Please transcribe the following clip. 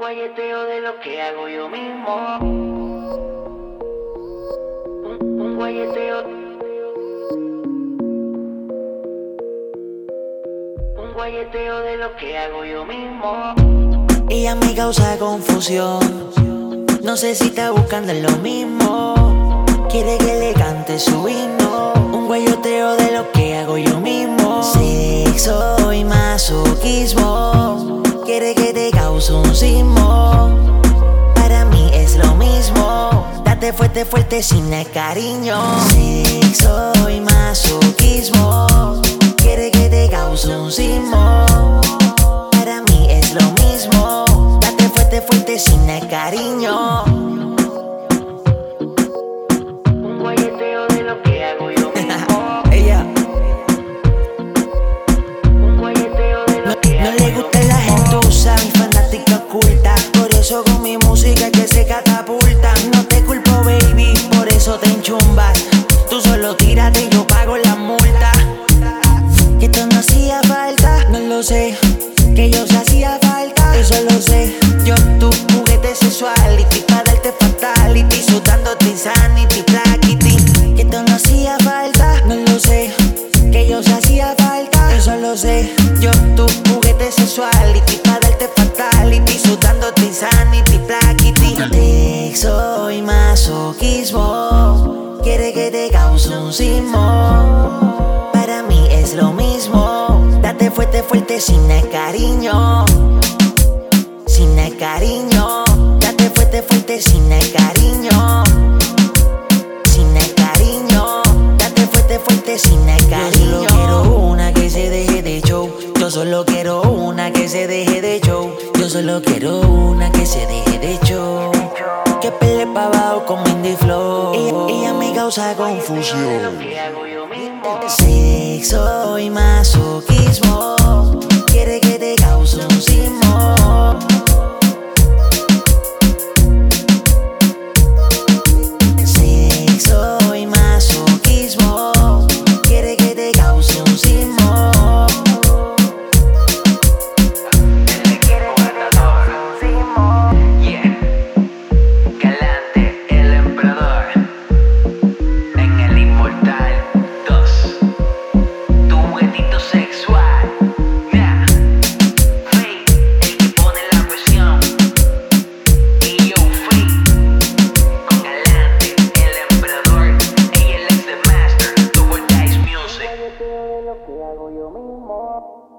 guayeteo de lo que hago yo mismo. Un, un guayeteo. Un guayeteo de lo que hago yo mismo. Ella me causa confusión. No sé si está buscando lo mismo. Quiere que le cante su himno. Un guayoteo de lo que hago yo mismo. Sexo y masoquismo. Quiere que te Para mí es lo mismo. Date fuerte, fuerte sin el cariño. Sexo y masoquismo. Quiere que te cause un. Para mí es lo mismo. Date fuerte, fuerte sin el cariño. Que se catapulta. No te culpo, baby, por eso te enchumbas. Tú solo tírate y yo pago la multa. Que esto no hacía falta, no lo sé. Que yo se hacía falta, eso lo sé. Yo tu juguete sexuality para darte fatality, sudándote insanity, plaquity. Que esto no hacía falta, no lo sé. Que yo se hacía falta, eso lo sé. Yo tu juguete sexuality un sismo. Para mí es lo mismo. Date fuerte, fuerte sin el cariño. Sin el cariño. Date fuerte, fuerte sin el cariño. Sin el cariño. Date fuerte, fuerte sin el cariño. Yo solo quiero una que se deje de show. Yo solo quiero una que se deje de show. Yo solo quiero una que se deje de show. Que pele pa' abajo como Indie Flow. Ella, ella me causa confusión. Sexo y masoquismo lo que hago yo mismo.